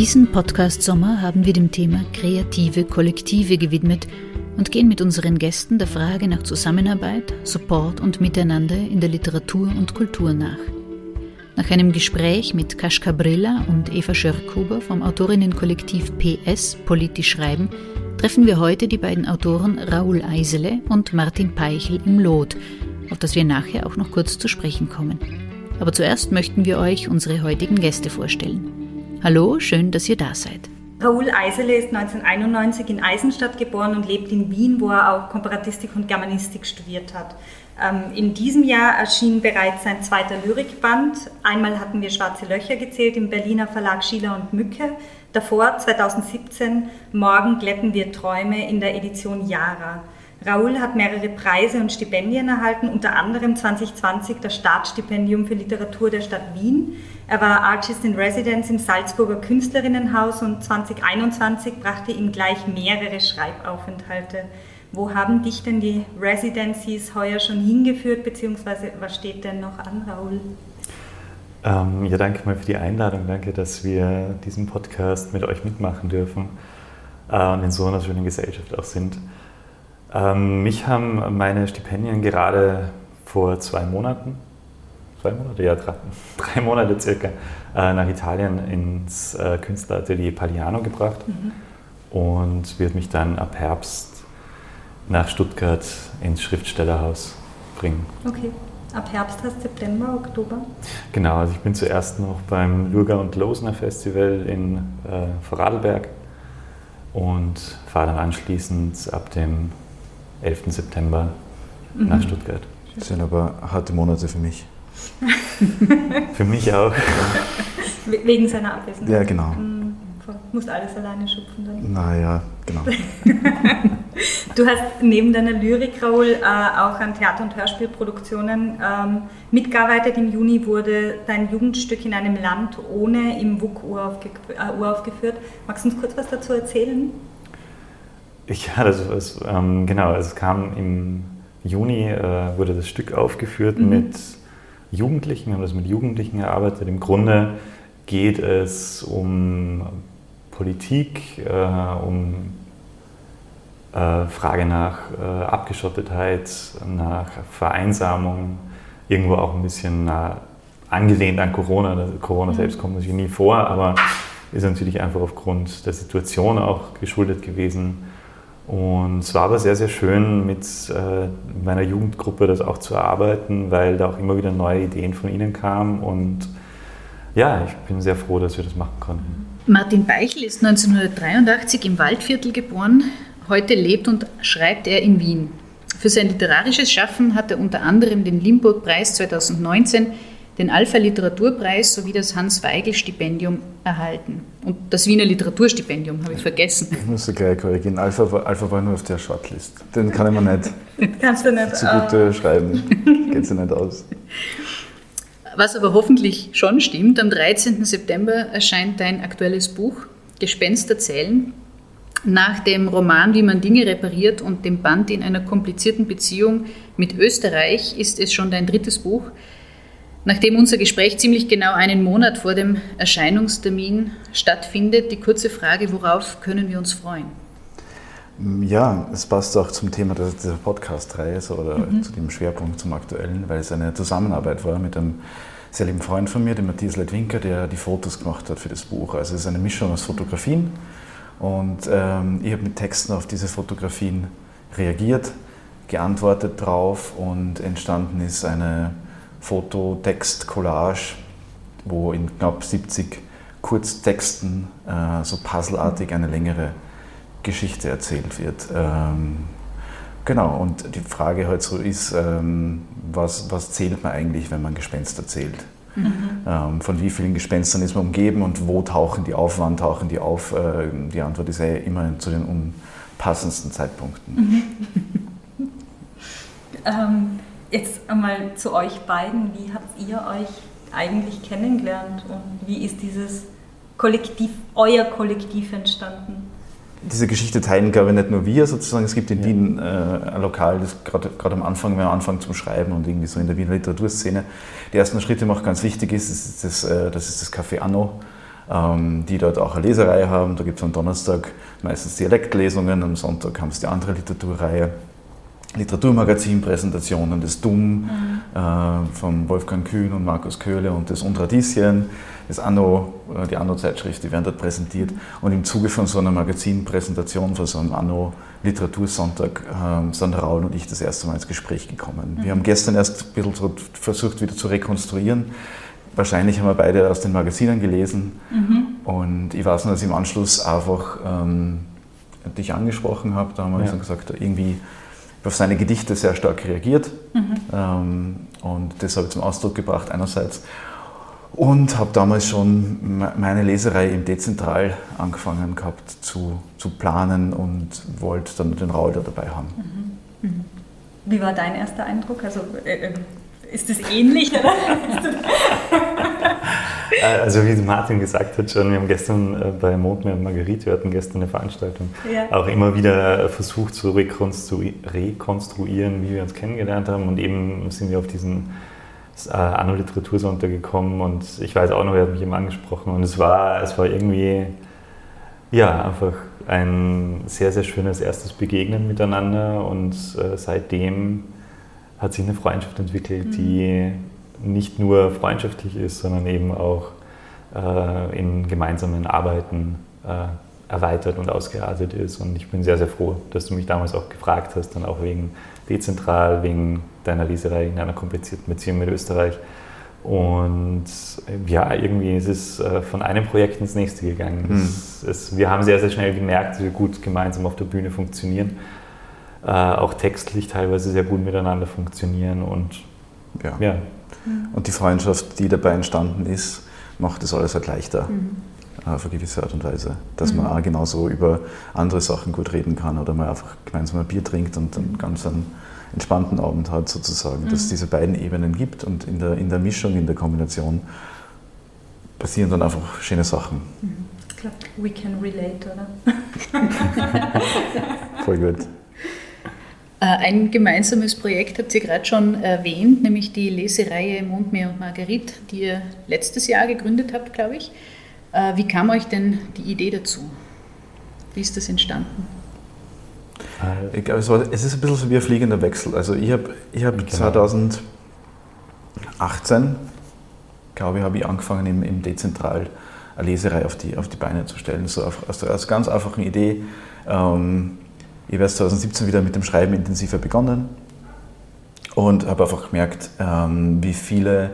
Diesen Podcast-Sommer haben wir dem Thema kreative Kollektive gewidmet und gehen mit unseren Gästen der Frage nach Zusammenarbeit, Support und Miteinander in der Literatur und Kultur nach. Nach einem Gespräch mit Kaschka Brilla und Eva Schörkhuber vom Autorinnenkollektiv PS Politisch Schreiben treffen wir heute die beiden Autoren Raoul Eisele und Martin Peichel im Lot, auf das wir nachher auch noch kurz zu sprechen kommen. Aber zuerst möchten wir euch unsere heutigen Gäste vorstellen. Hallo, schön, dass ihr da seid. Raoul Eisele ist 1991 in Eisenstadt geboren und lebt in Wien, wo er auch Komparatistik und Germanistik studiert hat. Ähm, in diesem Jahr erschien bereits sein zweiter Lyrikband. Einmal hatten wir Schwarze Löcher gezählt im Berliner Verlag Schiller und Mücke. Davor, 2017, Morgen glätten wir Träume in der Edition Yara. Raoul hat mehrere Preise und Stipendien erhalten, unter anderem 2020 das Staatsstipendium für Literatur der Stadt Wien. Er war Artist in Residence im Salzburger Künstlerinnenhaus und 2021 brachte ihm gleich mehrere Schreibaufenthalte. Wo haben dich denn die Residencies heuer schon hingeführt, beziehungsweise was steht denn noch an, Raoul? Ähm, ja, danke mal für die Einladung. Danke, dass wir diesen Podcast mit euch mitmachen dürfen äh, und in so einer schönen Gesellschaft auch sind. Ähm, mich haben meine Stipendien gerade vor zwei Monaten, zwei Monate, ja, drei, drei Monate circa, äh, nach Italien ins äh, Künstleratelier Pagliano gebracht mhm. und wird mich dann ab Herbst nach Stuttgart ins Schriftstellerhaus bringen. Okay. Ab Herbst heißt September, Oktober? Genau, also ich bin zuerst noch beim Lurger und Losner Festival in äh, Vorarlberg und fahre dann anschließend ab dem 11. September mhm. nach Stuttgart. Das sind aber harte Monate für mich. für mich auch. Wegen seiner Abwesenheit. Ja, genau. Mhm. Musst alles alleine schupfen dann. Naja, genau. du hast neben deiner Lyrik, Raoul, äh, auch an Theater- und Hörspielproduktionen ähm, mitgearbeitet. Im Juni wurde dein Jugendstück in einem Land ohne im WUK äh, uraufgeführt. Magst du uns kurz was dazu erzählen? Ja, das, das ähm, genau. Es kam im Juni, äh, wurde das Stück aufgeführt mhm. mit Jugendlichen. Wir haben das mit Jugendlichen erarbeitet. Im Grunde geht es um Politik, äh, um äh, Frage nach äh, Abgeschottetheit, nach Vereinsamung, irgendwo auch ein bisschen äh, angelehnt an Corona. Corona mhm. selbst kommt natürlich nie vor, aber ist natürlich einfach aufgrund der Situation auch geschuldet gewesen. Und es war aber sehr, sehr schön, mit äh, meiner Jugendgruppe das auch zu erarbeiten, weil da auch immer wieder neue Ideen von ihnen kamen. Und ja, ich bin sehr froh, dass wir das machen konnten. Martin Beichel ist 1983 im Waldviertel geboren. Heute lebt und schreibt er in Wien. Für sein literarisches Schaffen hat er unter anderem den Limburg-Preis 2019 den Alpha-Literaturpreis sowie das Hans-Weigel-Stipendium erhalten. Und das Wiener Literaturstipendium habe ich vergessen. Ich muss da gleich korrigieren. Alpha war, Alpha war nur auf der Shortlist. Den kann ich mir nicht, Kannst du nicht zu gut uh. schreiben. Geht sich nicht aus. Was aber hoffentlich schon stimmt, am 13. September erscheint dein aktuelles Buch Gespenster zählen. Nach dem Roman Wie man Dinge repariert und dem Band in einer komplizierten Beziehung mit Österreich ist es schon dein drittes Buch. Nachdem unser Gespräch ziemlich genau einen Monat vor dem Erscheinungstermin stattfindet, die kurze Frage, worauf können wir uns freuen? Ja, es passt auch zum Thema dieser Podcast-Reihe oder mhm. zu dem Schwerpunkt zum aktuellen, weil es eine Zusammenarbeit war mit einem sehr lieben Freund von mir, dem Matthias Leitwinker, der die Fotos gemacht hat für das Buch. Also es ist eine Mischung aus Fotografien und ähm, ich habe mit Texten auf diese Fotografien reagiert, geantwortet drauf und entstanden ist eine Fototext-Collage, wo in knapp 70 Kurztexten äh, so puzzleartig eine längere Geschichte erzählt wird. Ähm, genau, und die Frage halt so ist, ähm, was, was zählt man eigentlich, wenn man Gespenster zählt? Mhm. Ähm, von wie vielen Gespenstern ist man umgeben und wo tauchen die auf, wann tauchen die auf? Äh, die Antwort ist ja immer zu den unpassendsten Zeitpunkten. Mhm. Jetzt einmal zu euch beiden. Wie habt ihr euch eigentlich kennengelernt und wie ist dieses Kollektiv, euer Kollektiv entstanden? Diese Geschichte teilen, glaube ich, nicht nur wir sozusagen. Es gibt in ja. Wien äh, ein Lokal, das gerade am Anfang, wenn man anfängt zum Schreiben und irgendwie so in der Wiener Literaturszene die ersten Schritte macht, ganz wichtig ist, das ist das, äh, das, ist das Café Anno ähm, die dort auch eine Leserei haben. Da gibt es am Donnerstag meistens Dialektlesungen, am Sonntag haben sie die andere Literaturreihe. Literaturmagazin-Präsentationen, das Dumm mhm. äh, von Wolfgang Kühn und Markus Köhle und das Undradisien, das Anno, äh, die Anno-Zeitschrift, die werden dort präsentiert. Und im Zuge von so einer Magazinpräsentation, von so einem Anno-Literatursonntag, äh, sind Raul und ich das erste Mal ins Gespräch gekommen. Mhm. Wir haben gestern erst ein bisschen so versucht, wieder zu rekonstruieren. Wahrscheinlich haben wir beide aus den Magazinen gelesen. Mhm. Und ich weiß nur, dass ich im Anschluss einfach ähm, dich angesprochen habe. Da haben wir ja. gesagt, irgendwie auf seine Gedichte sehr stark reagiert. Mhm. Ähm, und das habe ich zum Ausdruck gebracht einerseits. Und habe damals schon meine Leserei im Dezentral angefangen gehabt zu, zu planen und wollte dann den Raul da dabei haben. Mhm. Mhm. Wie war dein erster Eindruck? Also äh, äh ist das ähnlich? Oder? Äh, also wie Martin gesagt hat schon, wir haben gestern äh, bei Mondmeer und Marguerite, wir hatten gestern eine Veranstaltung, ja. auch immer wieder versucht zu rekonstruieren, wie wir uns kennengelernt haben. Und eben sind wir auf diesen äh, Anno Literatursonntag gekommen. Und ich weiß auch noch, er hat mich eben angesprochen. Und es war, es war irgendwie, ja, einfach ein sehr, sehr schönes erstes Begegnen miteinander. Und äh, seitdem hat sich eine Freundschaft entwickelt, mhm. Nicht nur freundschaftlich ist, sondern eben auch äh, in gemeinsamen Arbeiten äh, erweitert und ausgeartet ist. Und ich bin sehr, sehr froh, dass du mich damals auch gefragt hast, dann auch wegen dezentral, wegen deiner Leserei in einer komplizierten Beziehung mit Österreich. Und äh, ja, irgendwie ist es äh, von einem Projekt ins nächste gegangen. Mhm. Es, es, wir haben sehr, sehr schnell gemerkt, dass wir gut gemeinsam auf der Bühne funktionieren, äh, auch textlich teilweise sehr gut miteinander funktionieren und ja. ja. Und die Freundschaft, die dabei entstanden ist, macht das alles halt leichter. Mhm. Auf eine gewisse Art und Weise. Dass mhm. man auch genauso über andere Sachen gut reden kann oder man einfach gemeinsam ein Bier trinkt und dann ganz einen entspannten Abend hat, sozusagen. Mhm. Dass es diese beiden Ebenen gibt und in der, in der Mischung, in der Kombination passieren dann einfach schöne Sachen. Mhm. Ich glaube, we can relate, oder? Voll gut. Äh, ein gemeinsames Projekt habt ihr gerade schon erwähnt, nämlich die Lesereihe Mondmeer und Marguerite, die ihr letztes Jahr gegründet habt, glaube ich. Äh, wie kam euch denn die Idee dazu? Wie ist das entstanden? Äh, ich glaube, es ist ein bisschen so wie ein fliegender Wechsel. Also ich habe ich hab genau. 2018, glaube ich, habe ich angefangen im, im Dezentral eine Leserei auf die, auf die Beine zu stellen. So aus, aus einer ganz einfachen Idee. Ähm, ich habe 2017 wieder mit dem Schreiben intensiver begonnen und habe einfach gemerkt, ähm, wie viele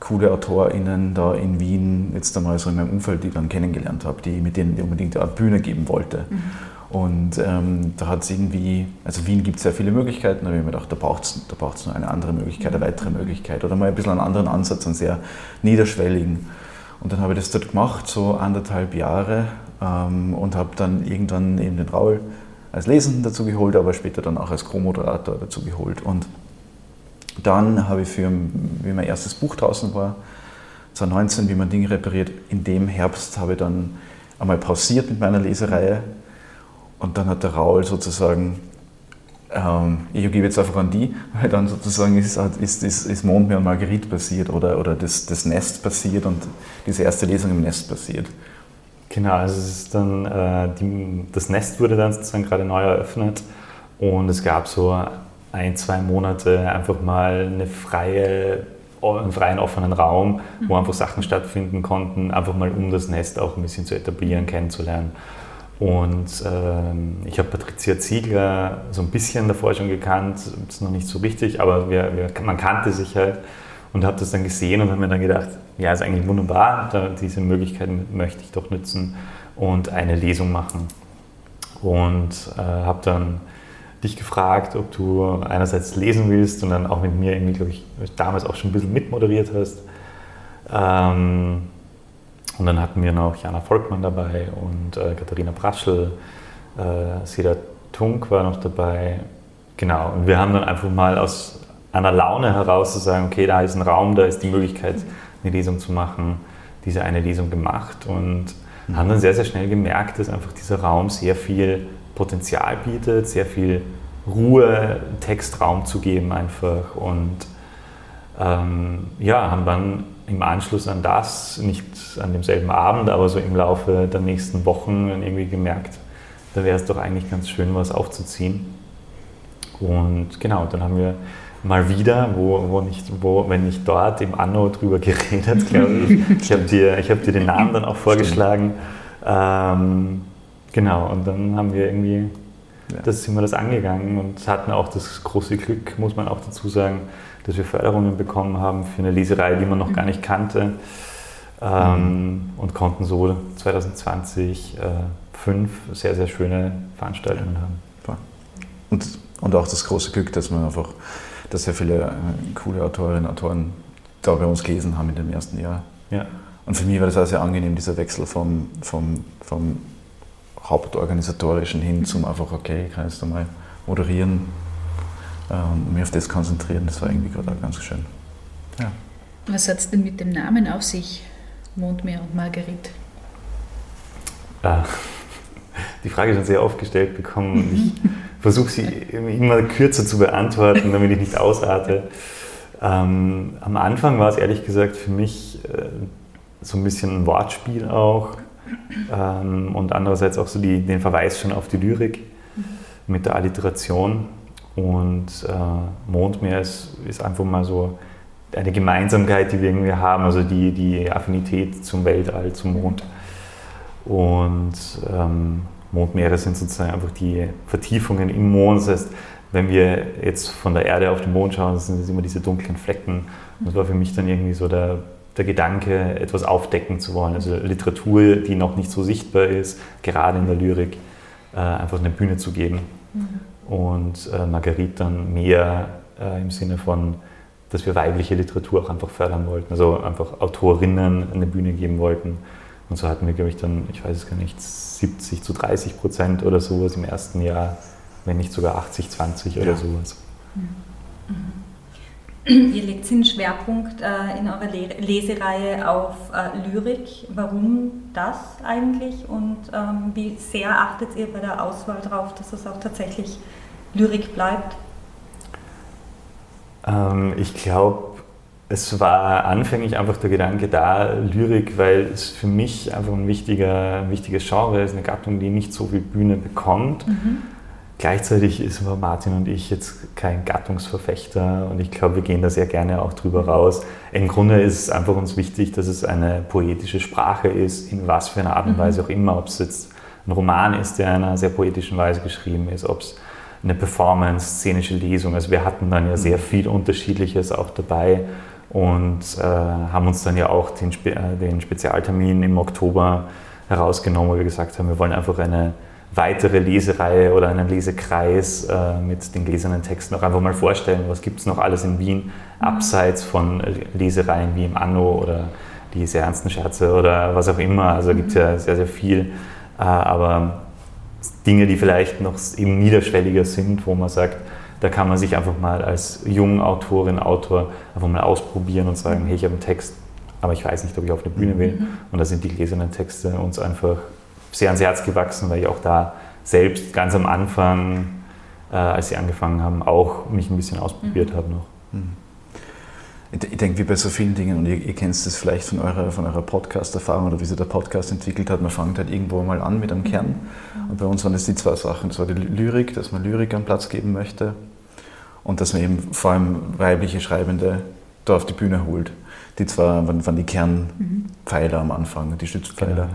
coole AutorInnen da in Wien jetzt einmal so in meinem Umfeld, die ich dann kennengelernt habe, die, mit denen ich unbedingt eine Bühne geben wollte. Mhm. Und ähm, da hat es irgendwie, also Wien gibt es sehr viele Möglichkeiten, aber ich habe mir gedacht, da braucht es da braucht's noch eine andere Möglichkeit, eine weitere Möglichkeit oder mal ein bisschen einen anderen Ansatz, einen sehr niederschwelligen. Und dann habe ich das dort gemacht, so anderthalb Jahre ähm, und habe dann irgendwann eben den Raul als Lesenden dazu geholt, aber später dann auch als Co-Moderator dazu geholt. Und dann habe ich für, wie mein erstes Buch draußen war, 2019, wie man Dinge repariert, in dem Herbst habe ich dann einmal pausiert mit meiner Lesereihe und dann hat der Raul sozusagen, ähm, ich gebe jetzt einfach an die, weil dann sozusagen ist, ist, ist, ist Mondmeer und Marguerite passiert oder, oder das, das Nest passiert und diese erste Lesung im Nest passiert. Genau, also es ist dann, äh, die, das Nest wurde dann sozusagen gerade neu eröffnet und es gab so ein, zwei Monate einfach mal eine freie, einen freien offenen Raum, wo einfach Sachen stattfinden konnten, einfach mal um das Nest auch ein bisschen zu etablieren, kennenzulernen. Und ähm, ich habe Patricia Ziegler so ein bisschen davor schon gekannt, ist noch nicht so richtig, aber wir, wir, man kannte sich halt und habe das dann gesehen und habe mir dann gedacht, ja, ist eigentlich wunderbar, diese Möglichkeit möchte ich doch nutzen und eine Lesung machen. Und äh, habe dann dich gefragt, ob du einerseits lesen willst und dann auch mit mir irgendwie, glaube ich, damals auch schon ein bisschen mitmoderiert hast. Ähm, und dann hatten wir noch Jana Volkmann dabei und äh, Katharina Braschel, äh, Seda Tunk war noch dabei. Genau, und wir haben dann einfach mal aus einer Laune heraus zu sagen, okay, da ist ein Raum, da ist die Möglichkeit, eine Lesung zu machen, diese eine Lesung gemacht und mhm. haben dann sehr, sehr schnell gemerkt, dass einfach dieser Raum sehr viel Potenzial bietet, sehr viel Ruhe, Textraum zu geben einfach und ähm, ja, haben dann im Anschluss an das, nicht an demselben Abend, aber so im Laufe der nächsten Wochen dann irgendwie gemerkt, da wäre es doch eigentlich ganz schön, was aufzuziehen. Und genau, dann haben wir mal wieder, wo, wo nicht, wo, wenn nicht dort, im Anno drüber geredet, glaube ich. Ich habe dir, hab dir den Namen dann auch vorgeschlagen. Ähm, genau, und dann haben wir irgendwie, ja. das sind wir das angegangen und hatten auch das große Glück, muss man auch dazu sagen, dass wir Förderungen bekommen haben für eine Leserei, die man noch gar nicht kannte. Ähm, mhm. Und konnten so 2020 äh, fünf sehr, sehr schöne Veranstaltungen haben. Und, und auch das große Glück, dass man einfach, dass sehr viele äh, coole Autorinnen und Autoren da bei uns gelesen haben in dem ersten Jahr. Ja. Und für mich war das auch sehr angenehm, dieser Wechsel vom, vom, vom Hauptorganisatorischen hin zum einfach, okay, ich kann jetzt einmal moderieren äh, und mich auf das konzentrieren. Das war irgendwie gerade auch ganz schön. Ja. Was hat es denn mit dem Namen auf sich, Mondmeer und Marguerite? Ah, die Frage schon sehr oft gestellt bekommen. Ich versuche sie immer kürzer zu beantworten, damit ich nicht ausarte. Ähm, am Anfang war es ehrlich gesagt für mich äh, so ein bisschen ein Wortspiel auch ähm, und andererseits auch so die, den Verweis schon auf die Lyrik mit der Alliteration. Und äh, Mondmeer ist, ist einfach mal so eine Gemeinsamkeit, die wir irgendwie haben, also die, die Affinität zum Weltall, zum Mond. Und ähm, Mondmeere sind sozusagen einfach die Vertiefungen im Mond. Das heißt, wenn wir jetzt von der Erde auf den Mond schauen, sind es immer diese dunklen Flecken. Und das war für mich dann irgendwie so der, der Gedanke, etwas aufdecken zu wollen. Also Literatur, die noch nicht so sichtbar ist, gerade in der Lyrik, äh, einfach eine Bühne zu geben. Mhm. Und äh, Marguerite dann mehr äh, im Sinne von, dass wir weibliche Literatur auch einfach fördern wollten, also einfach Autorinnen eine Bühne geben wollten. Und so hatten wir, glaube ich, dann, ich weiß es gar nicht, 70 zu 30 Prozent oder sowas im ersten Jahr, wenn nicht sogar 80, 20 oder ja. sowas. Mhm. Ihr legt den Schwerpunkt äh, in eurer Le Lesereihe auf äh, Lyrik. Warum das eigentlich und ähm, wie sehr achtet ihr bei der Auswahl darauf, dass es auch tatsächlich Lyrik bleibt? Ähm, ich glaube, es war anfänglich einfach der Gedanke da, Lyrik, weil es für mich einfach ein, wichtiger, ein wichtiges Genre ist, eine Gattung, die nicht so viel Bühne bekommt. Mhm. Gleichzeitig ist Martin und ich jetzt kein Gattungsverfechter und ich glaube, wir gehen da sehr gerne auch drüber raus. Im Grunde ist es einfach uns wichtig, dass es eine poetische Sprache ist, in was für einer Art und mhm. Weise auch immer, ob es jetzt ein Roman ist, der in einer sehr poetischen Weise geschrieben ist, ob es eine Performance, szenische Lesung, also wir hatten dann ja sehr mhm. viel Unterschiedliches auch dabei und äh, haben uns dann ja auch den, Spe äh, den, Spezialtermin im Oktober herausgenommen, wo wir gesagt haben, wir wollen einfach eine weitere Lesereihe oder einen Lesekreis äh, mit den gläsernen Texten auch einfach mal vorstellen, was gibt es noch alles in Wien, mhm. abseits von Lesereien wie im Anno oder die sehr ernsten Scherze oder was auch immer. Also gibt es ja sehr, sehr viel. Äh, aber Dinge, die vielleicht noch eben niederschwelliger sind, wo man sagt, da kann man sich einfach mal als junge Autorin, Autor einfach mal ausprobieren und sagen, hey, ich habe einen Text, aber ich weiß nicht, ob ich auf eine Bühne will. Mhm. Und da sind die gläsernen Texte uns einfach sehr ans Herz gewachsen, weil ich auch da selbst ganz am Anfang, äh, als sie angefangen haben, auch mich ein bisschen ausprobiert mhm. habe noch. Mhm. Ich denke, wie bei so vielen Dingen, und ihr, ihr kennt es vielleicht von eurer, von eurer Podcast-Erfahrung oder wie sich der Podcast entwickelt hat, man fängt halt irgendwo mal an mit einem Kern. Und bei uns waren es die zwei Sachen. Das war die Lyrik, dass man Lyrik einen Platz geben möchte und dass man eben vor allem weibliche Schreibende da auf die Bühne holt. Die zwei waren, waren die Kernpfeiler am Anfang, die Stützpfeiler. Genau.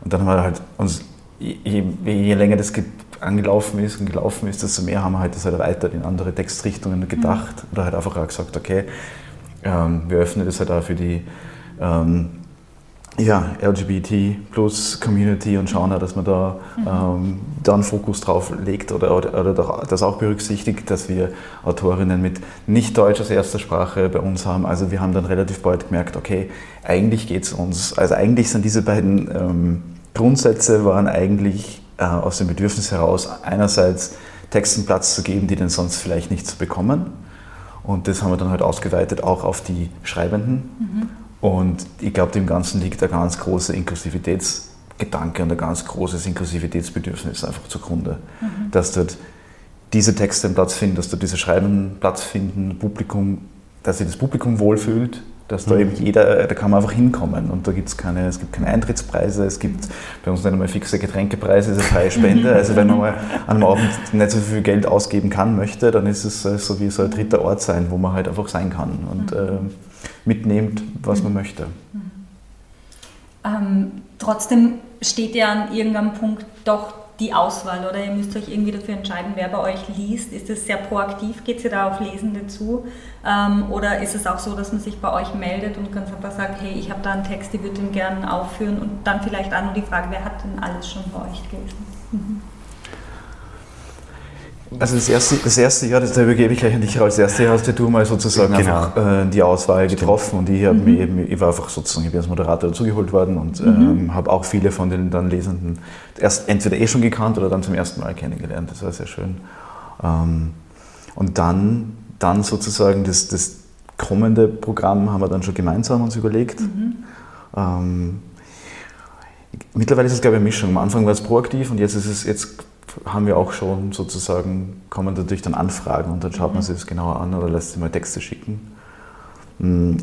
Und dann haben wir halt uns, je, je länger das angelaufen ist und gelaufen ist, desto mehr haben wir halt das halt erweitert in andere Textrichtungen gedacht mhm. oder halt einfach auch gesagt, okay, ähm, wir öffnen das halt auch für die ähm, ja, LGBT plus Community und schauen dass man da, mhm. ähm, da einen Fokus drauf legt oder, oder, oder das auch berücksichtigt, dass wir Autorinnen mit nicht Deutsch als erster Sprache bei uns haben. Also wir haben dann relativ bald gemerkt, okay, eigentlich geht es uns, also eigentlich sind diese beiden ähm, Grundsätze waren eigentlich äh, aus dem Bedürfnis heraus, einerseits Texten Platz zu geben, die denn sonst vielleicht nicht zu bekommen. Und das haben wir dann halt ausgeweitet auch auf die Schreibenden. Mhm und ich glaube, dem Ganzen liegt ein ganz großer Inklusivitätsgedanke und ein ganz großes Inklusivitätsbedürfnis einfach zugrunde. Mhm. Dass dort diese Texte einen Platz finden, dass dort diese Schreiben Platz finden, Publikum, dass sich das Publikum wohlfühlt dass da mhm. eben jeder, da kann man einfach hinkommen und da gibt's keine, es gibt keine Eintrittspreise, es gibt bei uns nicht einmal fixe Getränkepreise, es ist freie Spende. Also wenn man mal an einem Abend nicht so viel Geld ausgeben kann, möchte, dann ist es so wie so ein dritter Ort sein, wo man halt einfach sein kann und äh, mitnimmt, was man möchte. Ähm, trotzdem steht ja an irgendeinem Punkt doch die Auswahl oder ihr müsst euch irgendwie dafür entscheiden, wer bei euch liest. Ist es sehr proaktiv? Geht ihr da auf Lesende zu? Ähm, oder ist es auch so, dass man sich bei euch meldet und ganz einfach sagt, hey, ich habe da einen Text, ich würde den gerne aufführen und dann vielleicht auch nur die Frage, wer hat denn alles schon bei euch gelesen? Mhm. Also das erste, das erste Jahr, das übergebe ich gleich an dich, als erste Jahr hast du mal sozusagen genau. einfach äh, die Auswahl getroffen und ich, mhm. mich eben, ich war einfach sozusagen, ich bin als Moderator dazugeholt worden und mhm. ähm, habe auch viele von den dann Lesenden erst entweder eh schon gekannt oder dann zum ersten Mal kennengelernt. Das war sehr schön. Ähm, und dann, dann sozusagen das, das kommende Programm haben wir dann schon gemeinsam uns überlegt. Mhm. Ähm, mittlerweile ist es, glaube ich, eine Mischung. Am Anfang war es proaktiv und jetzt ist es, jetzt haben wir auch schon sozusagen, kommen natürlich dann Anfragen und dann schaut man mhm. sich das genauer an oder lässt sich mal Texte schicken. Hm,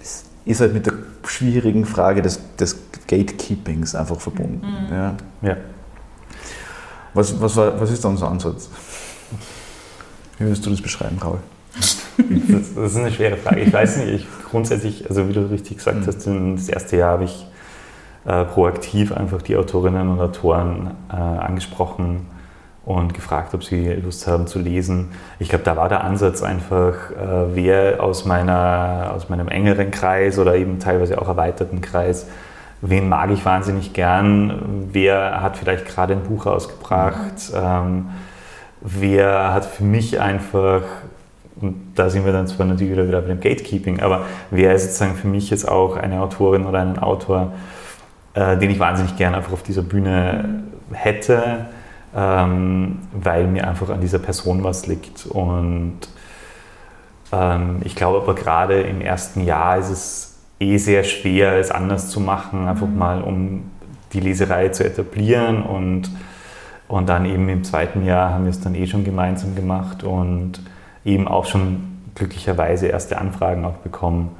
es ist halt mit der schwierigen Frage des, des Gatekeepings einfach verbunden. Mhm. Ja. ja. Was, was, war, was ist da unser Ansatz? Wie würdest du das beschreiben, Raul? Das, das ist eine schwere Frage. Ich weiß nicht, ich grundsätzlich, also wie du richtig gesagt mhm. hast, das erste Jahr habe ich äh, proaktiv einfach die Autorinnen und Autoren äh, angesprochen und gefragt, ob sie Lust haben zu lesen. Ich glaube, da war der Ansatz einfach, äh, wer aus, meiner, aus meinem engeren Kreis oder eben teilweise auch erweiterten Kreis, wen mag ich wahnsinnig gern, wer hat vielleicht gerade ein Buch ausgebracht, ähm, wer hat für mich einfach und da sind wir dann zwar natürlich wieder, wieder bei dem Gatekeeping, aber wer ist sozusagen für mich jetzt auch eine Autorin oder einen Autor, äh, den ich wahnsinnig gerne einfach auf dieser Bühne hätte, ähm, weil mir einfach an dieser Person was liegt. Und ähm, ich glaube aber gerade im ersten Jahr ist es eh sehr schwer, es anders zu machen, einfach mhm. mal um die Leserei zu etablieren und, und dann eben im zweiten Jahr haben wir es dann eh schon gemeinsam gemacht und eben auch schon glücklicherweise erste Anfragen auch bekommen.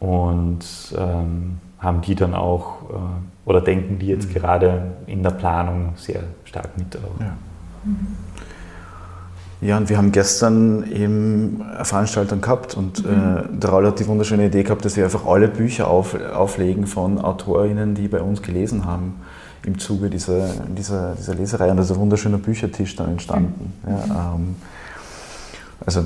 Und ähm, haben die dann auch äh, oder denken die jetzt mhm. gerade in der Planung sehr stark mit. Ja. Ja, und wir haben gestern eben eine Veranstaltung gehabt und mhm. äh, der Raul hat die wunderschöne Idee gehabt, dass wir einfach alle Bücher auf, auflegen von AutorInnen, die bei uns gelesen haben im Zuge dieser, dieser, dieser Leserei. Und da ist ein wunderschöner Büchertisch dann entstanden. Mhm. Ja, ähm, also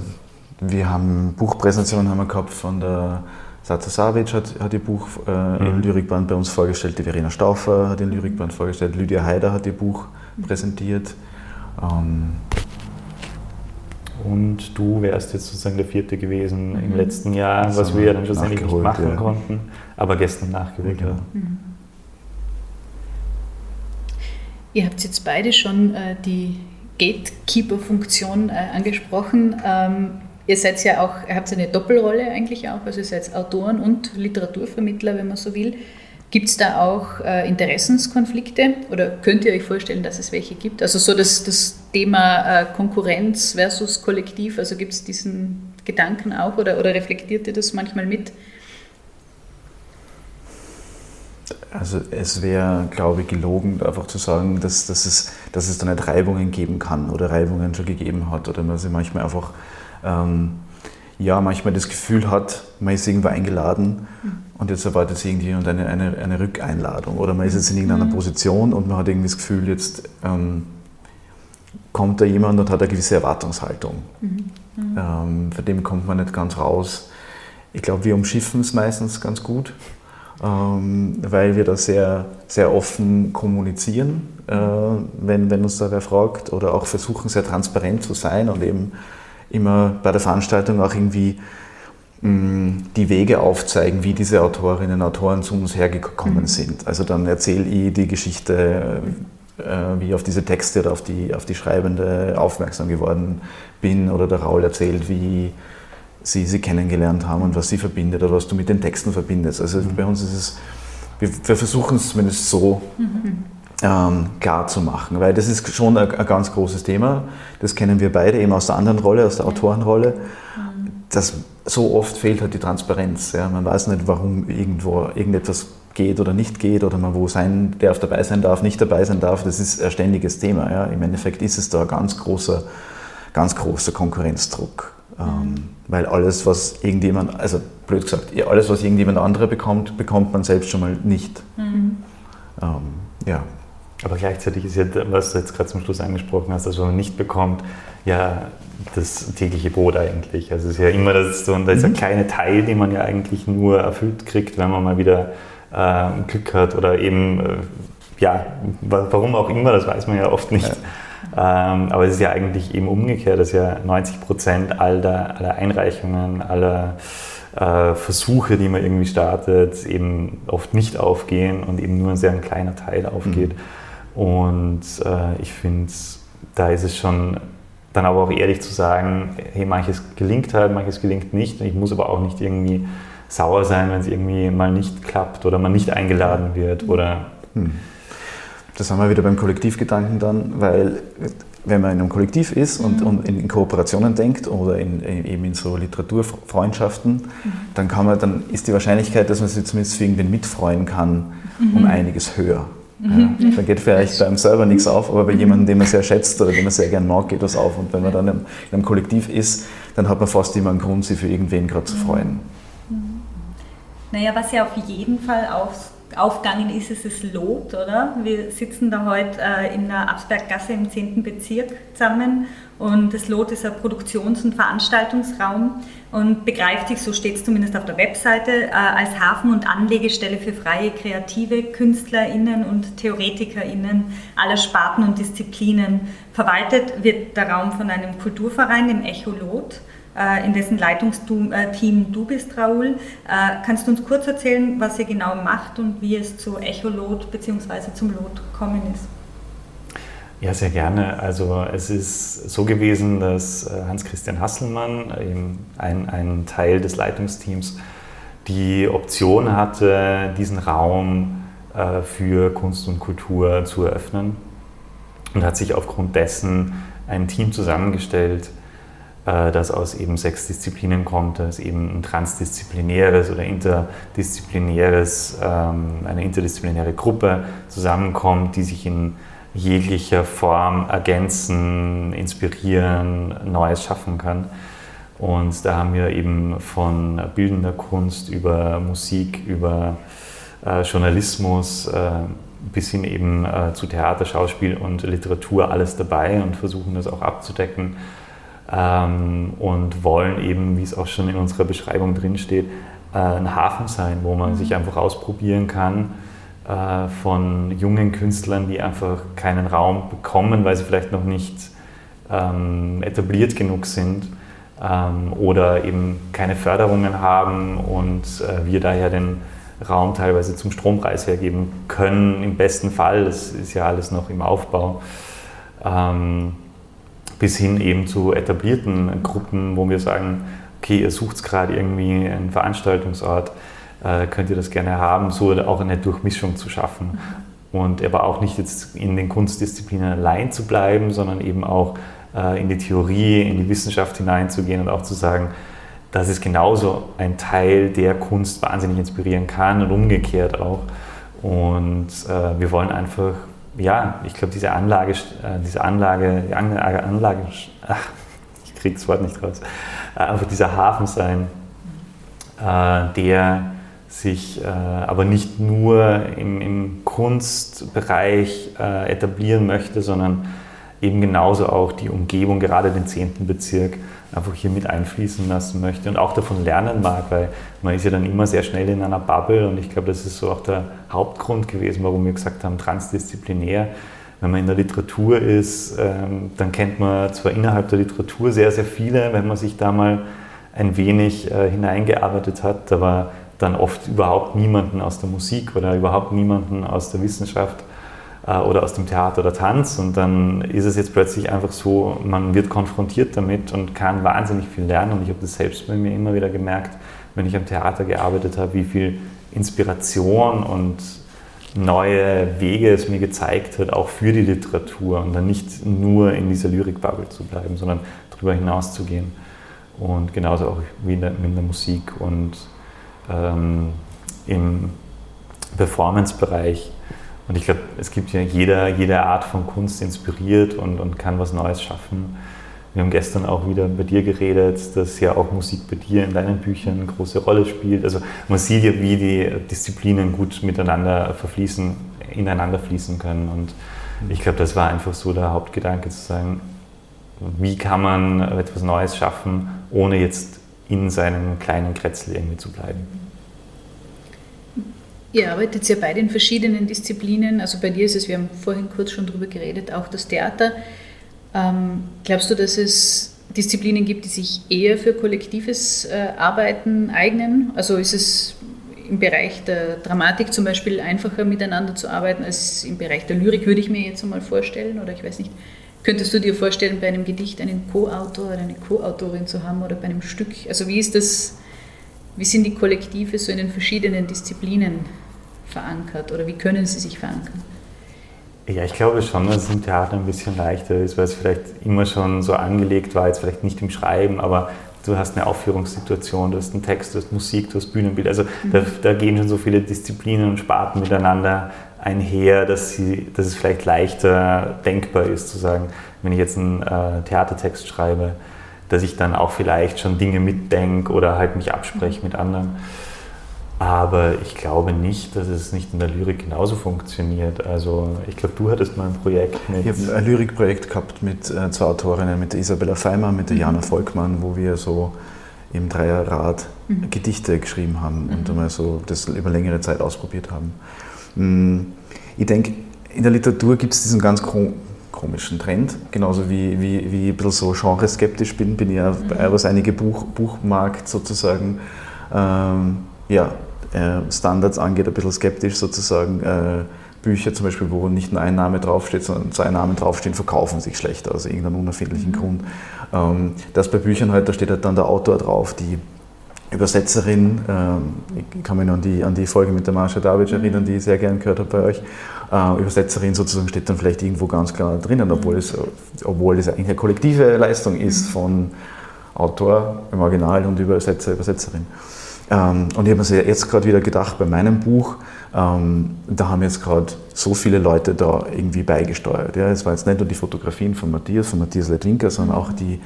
wir haben Buchpräsentationen haben wir gehabt von der Satsa Savic hat, hat ihr Buch äh, mhm. im Lyrikband bei uns vorgestellt, die Verena Stauffer hat den Lyrikband vorgestellt, Lydia Haider hat ihr Buch präsentiert. Ähm, und du wärst jetzt sozusagen der vierte gewesen mhm. im letzten Jahr, was also wir ja dann schlussendlich nicht machen ja. konnten, aber gestern nachgeholt ja. haben. Mhm. Ihr habt jetzt beide schon äh, die Gatekeeper-Funktion äh, angesprochen. Ähm, Ihr seid ja auch, ihr habt eine Doppelrolle eigentlich auch, also ihr seid Autoren und Literaturvermittler, wenn man so will. Gibt es da auch äh, Interessenskonflikte oder könnt ihr euch vorstellen, dass es welche gibt? Also so das, das Thema äh, Konkurrenz versus Kollektiv, also gibt es diesen Gedanken auch oder, oder reflektiert ihr das manchmal mit? Also es wäre, glaube ich, gelogen, einfach zu sagen, dass, dass, es, dass es da nicht Reibungen geben kann oder Reibungen schon gegeben hat oder man sich manchmal einfach ähm, ja, manchmal das Gefühl hat, man ist irgendwo eingeladen mhm. und jetzt erwartet sich irgendjemand eine, eine, eine Rückeinladung oder man ist jetzt in irgendeiner mhm. Position und man hat irgendwie das Gefühl, jetzt ähm, kommt da jemand und hat eine gewisse Erwartungshaltung. Mhm. Ähm, für dem kommt man nicht ganz raus. Ich glaube, wir umschiffen es meistens ganz gut, weil wir da sehr, sehr offen kommunizieren, äh, wenn, wenn uns da wer fragt oder auch versuchen, sehr transparent zu sein und eben immer bei der Veranstaltung auch irgendwie mm, die Wege aufzeigen, wie diese Autorinnen und Autoren zu uns hergekommen mhm. sind. Also dann erzähle ich die Geschichte, äh, wie ich auf diese Texte oder auf die, auf die Schreibende aufmerksam geworden bin oder der Raul erzählt, wie sie sie kennengelernt haben und was sie verbindet oder was du mit den Texten verbindest. Also mhm. bei uns ist es, wir, wir versuchen es zumindest so. Mhm ähm, klar zu machen, weil das ist schon ein, ein, ganz großes Thema. Das kennen wir beide eben aus der anderen Rolle, aus der Autorenrolle. Dass so oft fehlt halt die Transparenz. Ja. Man weiß nicht, warum irgendwo irgendetwas geht oder nicht geht oder man wo sein darf, dabei sein darf, nicht dabei sein darf. Das ist ein ständiges Thema. Ja. Im Endeffekt ist es da ein ganz großer, ganz großer Konkurrenzdruck. Ähm, mhm. weil alles, was irgendjemand, also blöd gesagt, alles, was irgendjemand anderer bekommt, bekommt man selbst schon mal nicht. Mhm. Ähm, ja. Aber gleichzeitig ist ja, was du jetzt gerade zum Schluss angesprochen hast, dass man nicht bekommt, ja das tägliche Brot eigentlich. Also es ist ja immer das, so, dieser mhm. kleine Teil, den man ja eigentlich nur erfüllt kriegt, wenn man mal wieder äh, Glück hat oder eben, äh, ja, warum auch immer, das weiß man ja oft nicht. Ja. Ähm, aber es ist ja eigentlich eben umgekehrt, dass ja 90 Prozent aller, aller Einreichungen, aller äh, Versuche, die man irgendwie startet, eben oft nicht aufgehen und eben nur ein sehr kleiner Teil aufgeht. Mhm. Und äh, ich finde, da ist es schon dann aber auch ehrlich zu sagen, hey, manches gelingt halt, manches gelingt nicht. Ich muss aber auch nicht irgendwie sauer sein, wenn es irgendwie mal nicht klappt oder man nicht eingeladen wird oder. Hm. Das haben wir wieder beim Kollektivgedanken dann, weil wenn man in einem Kollektiv ist und, mhm. und in, Kooperationen denkt oder in, eben in so Literaturfreundschaften, mhm. dann, kann man, dann ist die Wahrscheinlichkeit, dass man sich zumindest für irgendwen mitfreuen kann, mhm. um einiges höher. Mhm. Ja, da geht vielleicht bei einem selber nichts auf, aber bei jemandem, den man sehr schätzt oder den man sehr gern mag, geht das auf. Und wenn man dann in einem Kollektiv ist, dann hat man fast immer einen Grund, sich für irgendwen gerade zu freuen. Naja, was ja auf jeden Fall auf, aufgegangen ist, ist es Lot, oder? Wir sitzen da heute äh, in der Absberggasse im 10. Bezirk zusammen und das Lot ist ein Produktions- und Veranstaltungsraum und begreift sich, so steht es zumindest auf der Webseite, äh, als Hafen- und Anlegestelle für freie kreative KünstlerInnen und TheoretikerInnen aller Sparten und Disziplinen. Verwaltet wird der Raum von einem Kulturverein, dem Echolot, äh, in dessen Leitungsteam äh, du bist, Raoul. Kannst du uns kurz erzählen, was ihr genau macht und wie es zu Echolot bzw. zum Lot gekommen ist? Ja, sehr gerne. Also es ist so gewesen, dass äh, Hans-Christian Hasselmann, ein, ein Teil des Leitungsteams, die Option hatte, diesen Raum äh, für Kunst und Kultur zu eröffnen und hat sich aufgrund dessen ein Team zusammengestellt, äh, das aus eben sechs Disziplinen kommt, das eben ein transdisziplinäres oder interdisziplinäres, ähm, eine interdisziplinäre Gruppe zusammenkommt, die sich in jeglicher Form ergänzen, inspirieren, Neues schaffen kann. Und da haben wir eben von bildender Kunst über Musik, über äh, Journalismus äh, bis hin eben äh, zu Theater, Schauspiel und Literatur alles dabei und versuchen das auch abzudecken. Ähm, und wollen eben, wie es auch schon in unserer Beschreibung drin steht, äh, ein Hafen sein, wo man mhm. sich einfach ausprobieren kann äh, von jungen Künstlern, die einfach keinen Raum bekommen, weil sie vielleicht noch nicht ähm, etabliert genug sind ähm, oder eben keine Förderungen haben und äh, wir daher den Raum teilweise zum Strompreis hergeben können. Im besten Fall, das ist ja alles noch im Aufbau, ähm, bis hin eben zu etablierten Gruppen, wo wir sagen, okay, ihr sucht gerade irgendwie einen Veranstaltungsort, äh, könnt ihr das gerne haben, so auch eine Durchmischung zu schaffen. Und aber auch nicht jetzt in den Kunstdisziplinen allein zu bleiben, sondern eben auch äh, in die Theorie, in die Wissenschaft hineinzugehen und auch zu sagen, das ist genauso ein Teil, der Kunst wahnsinnig inspirieren kann und umgekehrt auch. Und äh, wir wollen einfach, ja, ich glaube, diese Anlage, äh, diese Anlage, Anlage, Anlage ach, ich kriege das Wort nicht raus, äh, einfach dieser Hafen sein, äh, der sich äh, aber nicht nur im, im Kunstbereich äh, etablieren möchte, sondern eben genauso auch die Umgebung, gerade den 10. Bezirk, einfach hier mit einfließen lassen möchte und auch davon lernen mag, weil man ist ja dann immer sehr schnell in einer Bubble und ich glaube, das ist so auch der Hauptgrund gewesen, warum wir gesagt haben, transdisziplinär. Wenn man in der Literatur ist, ähm, dann kennt man zwar innerhalb der Literatur sehr, sehr viele, wenn man sich da mal ein wenig äh, hineingearbeitet hat, aber dann oft überhaupt niemanden aus der Musik oder überhaupt niemanden aus der Wissenschaft oder aus dem Theater oder Tanz. Und dann ist es jetzt plötzlich einfach so, man wird konfrontiert damit und kann wahnsinnig viel lernen. Und ich habe das selbst bei mir immer wieder gemerkt, wenn ich am Theater gearbeitet habe, wie viel Inspiration und neue Wege es mir gezeigt hat, auch für die Literatur und dann nicht nur in dieser Lyrikbubble zu bleiben, sondern darüber hinaus zu gehen. Und genauso auch wie in der, in der Musik und ähm, im Performance-Bereich. Und ich glaube, es gibt ja jeder, jede Art von Kunst inspiriert und, und kann was Neues schaffen. Wir haben gestern auch wieder bei dir geredet, dass ja auch Musik bei dir in deinen Büchern eine große Rolle spielt. Also man sieht ja, wie die Disziplinen gut miteinander verfließen, ineinander fließen können. Und ich glaube, das war einfach so der Hauptgedanke zu sagen, wie kann man etwas Neues schaffen, ohne jetzt in seinem kleinen Kretzel irgendwie zu bleiben. Ihr arbeitet ja beide in verschiedenen Disziplinen. Also bei dir ist es, wir haben vorhin kurz schon darüber geredet, auch das Theater. Ähm, glaubst du, dass es Disziplinen gibt, die sich eher für kollektives äh, Arbeiten eignen? Also ist es im Bereich der Dramatik zum Beispiel einfacher miteinander zu arbeiten als im Bereich der Lyrik, würde ich mir jetzt einmal vorstellen. Oder ich weiß nicht, könntest du dir vorstellen, bei einem Gedicht einen Co-Autor oder eine Co-Autorin zu haben oder bei einem Stück? Also wie ist das, wie sind die Kollektive so in den verschiedenen Disziplinen verankert oder wie können sie sich verankern? Ja, ich glaube schon, dass es im Theater ein bisschen leichter ist, weil es vielleicht immer schon so angelegt war, jetzt vielleicht nicht im Schreiben, aber du hast eine Aufführungssituation, du hast einen Text, du hast Musik, du hast Bühnenbild. Also mhm. da, da, gehen schon so viele Disziplinen und Sparten miteinander einher, dass, sie, dass es vielleicht leichter denkbar ist zu sagen, wenn ich jetzt einen äh, Theatertext schreibe, dass ich dann auch vielleicht schon Dinge mitdenke oder halt mich abspreche mit anderen. Aber ich glaube nicht, dass es nicht in der Lyrik genauso funktioniert. Also ich glaube, du hattest mal ein Projekt mit... Ich habe ein Lyrikprojekt gehabt mit äh, zwei Autorinnen, mit der Isabella Feimer, mit der Jana mhm. Volkmann, wo wir so im Dreierrad mhm. Gedichte geschrieben haben mhm. und einmal so das über längere Zeit ausprobiert haben. Mm, ich denke, in der Literatur gibt es diesen ganz komischen Trend, genauso wie, wie, wie ich ein bisschen so genreskeptisch bin, bin ich ja, mhm. was einige Buch, Buchmarkt sozusagen ähm, ja, Standards angeht, ein bisschen skeptisch sozusagen. Äh, Bücher zum Beispiel, wo nicht nur ein Name draufsteht, sondern zwei Namen draufstehen, verkaufen sich schlechter aus irgendeinem unerfindlichen mhm. Grund. Ähm, das bei Büchern halt, da steht halt dann der Autor drauf, die Übersetzerin, ähm, ich kann mich noch an die, an die Folge mit der Marsha David mhm. erinnern, die ich sehr gern gehört habe bei euch. Äh, Übersetzerin sozusagen steht dann vielleicht irgendwo ganz klar drinnen, obwohl es, obwohl es eigentlich eine kollektive Leistung ist von Autor im Original und Übersetzer, Übersetzerin. Ähm, und ich habe mir jetzt gerade wieder gedacht, bei meinem Buch, ähm, da haben jetzt gerade so viele Leute da irgendwie beigesteuert. Ja, es war jetzt nicht nur die Fotografien von Matthias, von Matthias Ledwinker, sondern auch die,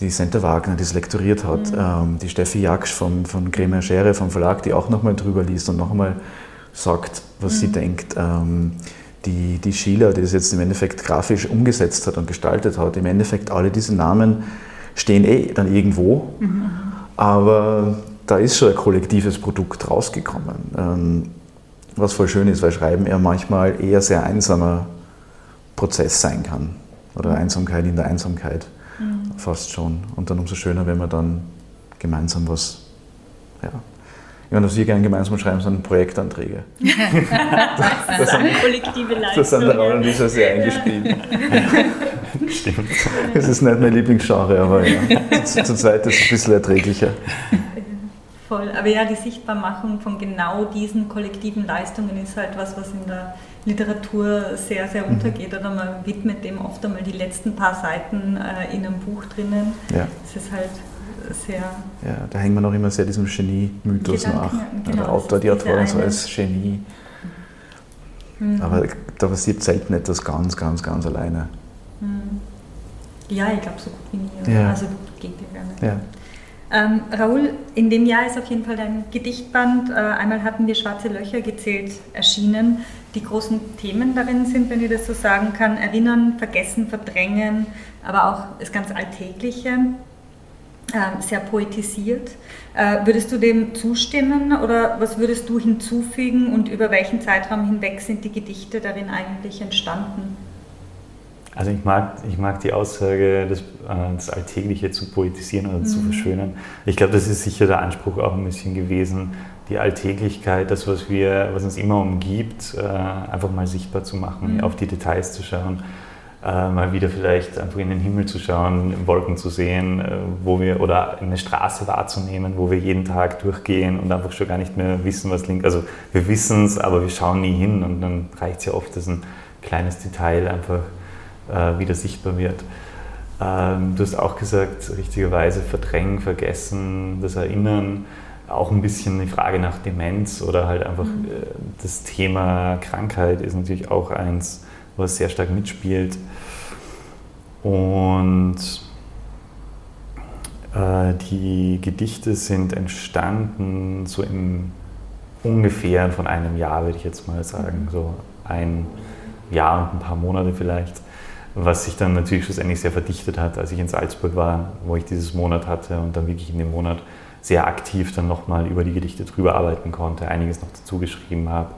die Senta Wagner, die es lektoriert hat, mhm. ähm, die Steffi Jaksch von, von Creme Schere vom Verlag, die auch nochmal drüber liest und nochmal sagt, was mhm. sie denkt. Ähm, die, die Sheila, die das jetzt im Endeffekt grafisch umgesetzt hat und gestaltet hat, im Endeffekt alle diese Namen stehen eh dann irgendwo, mhm. aber da ist schon ein kollektives Produkt rausgekommen. Ähm, was voll schön ist, weil Schreiben ja manchmal eher sehr einsamer Prozess sein kann. Oder Einsamkeit in der Einsamkeit mhm. fast schon. Und dann umso schöner, wenn man dann gemeinsam was, ja. Ich meine, was wir gerne gemeinsam schreiben, sind Projektanträge. das, sind kollektive Leistung. Das sind der Raul und Lisa sehr eingespielt. Stimmt. Das ist nicht mein Lieblingsgenre, aber ja, zu, zu zweit ist es ein bisschen erträglicher. Voll, aber ja, die Sichtbarmachung von genau diesen kollektiven Leistungen ist halt was, was in der Literatur sehr, sehr mhm. untergeht. Oder man widmet dem oft einmal die letzten paar Seiten äh, in einem Buch drinnen. Ja. Das ist halt sehr. Ja, da hängt man auch immer sehr diesem Genie-Mythos nach. Genau, der Autor, die Autorin so als Genie. Mhm. Aber da passiert selten etwas ganz, ganz, ganz alleine. Mhm. Ja, ich glaube so gut wie nie. Ja. Also geht ja gar nicht. Ja. Ähm, Raoul, in dem Jahr ist auf jeden Fall dein Gedichtband, äh, einmal hatten wir Schwarze Löcher gezählt, erschienen. Die großen Themen darin sind, wenn ich das so sagen kann, erinnern, vergessen, verdrängen, aber auch das ganz Alltägliche, äh, sehr poetisiert. Äh, würdest du dem zustimmen oder was würdest du hinzufügen und über welchen Zeitraum hinweg sind die Gedichte darin eigentlich entstanden? Also ich mag, ich mag die Aussage, das, äh, das Alltägliche zu poetisieren oder mhm. zu verschönern. Ich glaube, das ist sicher der Anspruch auch ein bisschen gewesen, die Alltäglichkeit, das, was, wir, was uns immer umgibt, äh, einfach mal sichtbar zu machen, mhm. auf die Details zu schauen, äh, mal wieder vielleicht einfach in den Himmel zu schauen, Wolken zu sehen, wo wir, oder eine Straße wahrzunehmen, wo wir jeden Tag durchgehen und einfach schon gar nicht mehr wissen, was links. Also wir wissen es, aber wir schauen nie hin und dann reicht es ja oft, dass ein kleines Detail einfach äh, wieder sichtbar wird. Ähm, du hast auch gesagt, richtigerweise verdrängen, vergessen, das Erinnern. Auch ein bisschen die Frage nach Demenz oder halt einfach mhm. Äh, das Thema Krankheit ist natürlich auch eins, was sehr stark mitspielt. Und äh, die Gedichte sind entstanden so im ungefähr von einem Jahr, würde ich jetzt mal sagen. Mhm. So ein Jahr und ein paar Monate vielleicht. Was sich dann natürlich schlussendlich sehr verdichtet hat, als ich in Salzburg war, wo ich dieses Monat hatte und dann wirklich in dem Monat sehr aktiv dann nochmal über die Gedichte drüber arbeiten konnte, einiges noch dazu geschrieben habe.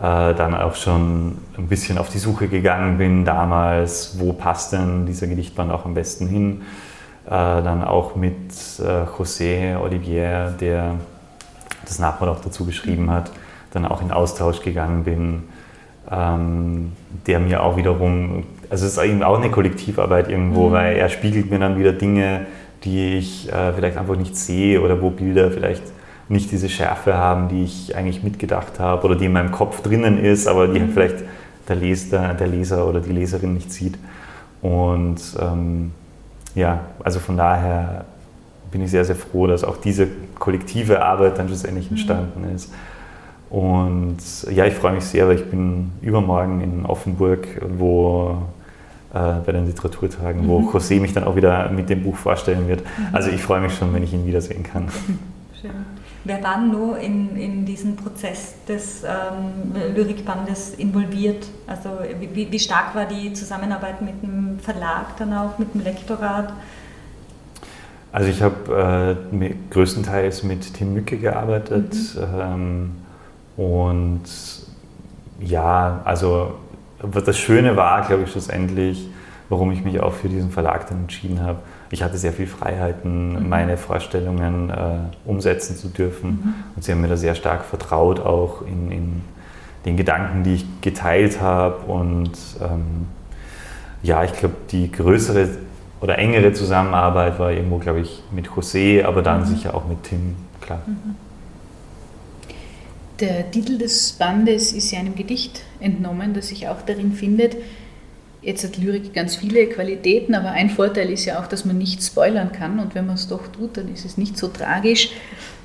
Äh, dann auch schon ein bisschen auf die Suche gegangen bin damals, wo passt denn dieser Gedichtband auch am besten hin. Äh, dann auch mit äh, José Olivier, der das Nachwort auch dazu geschrieben hat, dann auch in Austausch gegangen bin, ähm, der mir auch wiederum, also es ist eben auch eine Kollektivarbeit irgendwo, mhm. weil er spiegelt mir dann wieder Dinge, die ich äh, vielleicht einfach nicht sehe oder wo Bilder vielleicht nicht diese Schärfe haben, die ich eigentlich mitgedacht habe oder die in meinem Kopf drinnen ist, aber die mhm. vielleicht der Leser, der Leser oder die Leserin nicht sieht. Und ähm, ja, also von daher bin ich sehr, sehr froh, dass auch diese kollektive Arbeit dann schlussendlich mhm. entstanden ist. Und ja, ich freue mich sehr, weil ich bin übermorgen in Offenburg, wo bei den Literaturtagen, wo mhm. José mich dann auch wieder mit dem Buch vorstellen wird. Mhm. Also ich freue mich schon, wenn ich ihn wiedersehen kann. Schön. Wer war nur in, in diesen Prozess des ähm, Lyrikbandes involviert? Also wie, wie stark war die Zusammenarbeit mit dem Verlag dann auch, mit dem Lektorat? Also ich habe äh, größtenteils mit Tim Mücke gearbeitet. Mhm. Ähm, und ja, also das Schöne war, glaube ich, schlussendlich, warum ich mich auch für diesen Verlag dann entschieden habe. Ich hatte sehr viel Freiheiten, mhm. meine Vorstellungen äh, umsetzen zu dürfen. Mhm. Und sie haben mir da sehr stark vertraut, auch in, in den Gedanken, die ich geteilt habe. Und ähm, ja, ich glaube, die größere oder engere Zusammenarbeit war irgendwo, glaube ich, mit José, aber dann mhm. sicher auch mit Tim, klar. Der Titel des Bandes ist ja einem Gedicht entnommen, das sich auch darin findet. Jetzt hat Lyrik ganz viele Qualitäten, aber ein Vorteil ist ja auch, dass man nicht spoilern kann. Und wenn man es doch tut, dann ist es nicht so tragisch.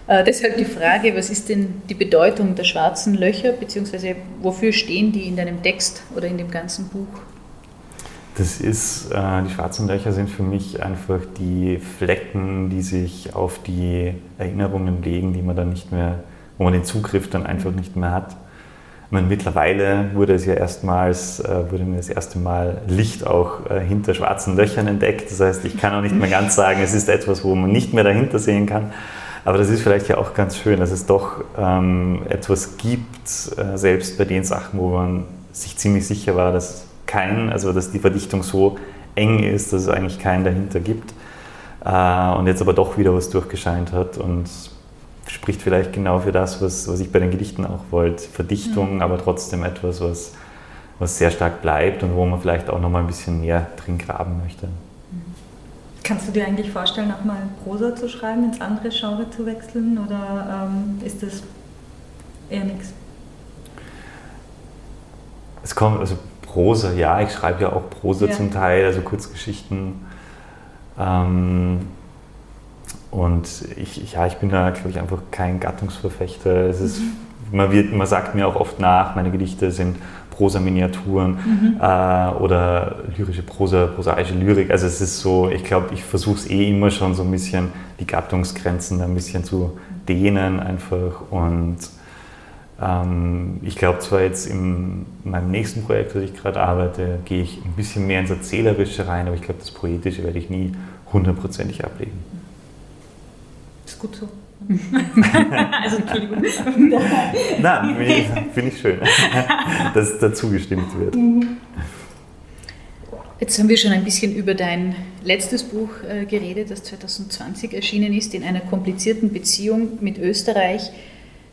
Äh, deshalb die Frage, was ist denn die Bedeutung der schwarzen Löcher, beziehungsweise wofür stehen die in deinem Text oder in dem ganzen Buch? Das ist, äh, die schwarzen Löcher sind für mich einfach die Flecken, die sich auf die Erinnerungen legen, die man dann nicht mehr wo man den Zugriff dann einfach nicht mehr hat. meine, mittlerweile wurde es ja erstmals, äh, wurde mir das erste Mal Licht auch äh, hinter schwarzen Löchern entdeckt. Das heißt, ich kann auch nicht mehr ganz sagen, es ist etwas, wo man nicht mehr dahinter sehen kann. Aber das ist vielleicht ja auch ganz schön, dass es doch ähm, etwas gibt, äh, selbst bei den Sachen, wo man sich ziemlich sicher war, dass kein, also dass die Verdichtung so eng ist, dass es eigentlich keinen dahinter gibt. Äh, und jetzt aber doch wieder was durchgescheint hat. Und spricht vielleicht genau für das, was, was ich bei den Gedichten auch wollte. Verdichtung, mhm. aber trotzdem etwas, was, was sehr stark bleibt und wo man vielleicht auch noch mal ein bisschen mehr drin graben möchte. Mhm. Kannst du dir eigentlich vorstellen, auch mal Prosa zu schreiben, ins andere Genre zu wechseln oder ähm, ist das eher nichts? Es kommt, also Prosa, ja, ich schreibe ja auch Prosa ja. zum Teil, also Kurzgeschichten. Ähm, und ich, ja, ich bin da, glaube ich, einfach kein Gattungsverfechter. Es ist, mhm. man, wird, man sagt mir auch oft nach, meine Gedichte sind Prosa-Miniaturen mhm. äh, oder lyrische Prosa, prosaische Lyrik. Also es ist so, ich glaube, ich versuche es eh immer schon so ein bisschen, die Gattungsgrenzen ein bisschen zu dehnen einfach. Und ähm, ich glaube zwar jetzt in meinem nächsten Projekt, das ich gerade arbeite, gehe ich ein bisschen mehr ins Erzählerische rein, aber ich glaube, das Poetische werde ich nie hundertprozentig ablegen ist gut so. also Entschuldigung. Nein, finde ich schön, dass dazu gestimmt wird. Jetzt haben wir schon ein bisschen über dein letztes Buch äh, geredet, das 2020 erschienen ist, in einer komplizierten Beziehung mit Österreich.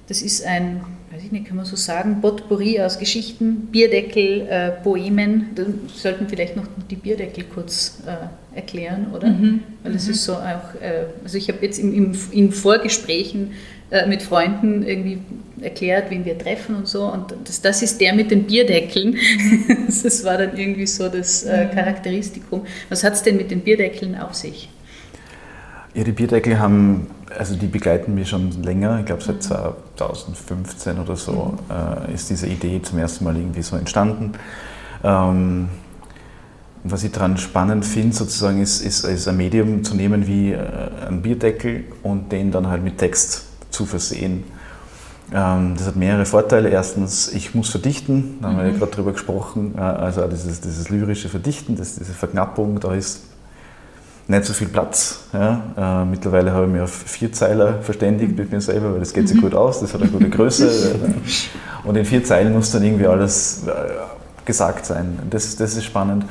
Das ist ein, weiß ich nicht, kann man so sagen, Potpourri aus Geschichten, Bierdeckel, äh, Poemen. Da sollten vielleicht noch die Bierdeckel kurz äh, erklären, oder? Mhm. Weil das mhm. ist so auch, äh, also ich habe jetzt im, im, in Vorgesprächen äh, mit Freunden irgendwie erklärt, wen wir treffen und so. Und das, das ist der mit den Bierdeckeln. das war dann irgendwie so das äh, Charakteristikum. Was hat es denn mit den Bierdeckeln auf sich? Ja, die Bierdeckel haben, also die begleiten mich schon länger. Ich glaube, seit 2015 oder so äh, ist diese Idee zum ersten Mal irgendwie so entstanden. Ähm, was ich daran spannend finde, sozusagen, ist, ist, ist, ein Medium zu nehmen wie äh, ein Bierdeckel und den dann halt mit Text zu versehen. Ähm, das hat mehrere Vorteile. Erstens, ich muss verdichten, da haben wir ja mhm. gerade drüber gesprochen. Äh, also dieses, dieses lyrische Verdichten, das, diese Verknappung, da ist nicht so viel Platz. Ja. Äh, mittlerweile habe ich mich auf Vierzeiler verständigt mit mir selber, weil das geht sich mhm. gut aus, das hat eine gute Größe. und in vier Zeilen muss dann irgendwie alles gesagt sein. Das, das ist spannend.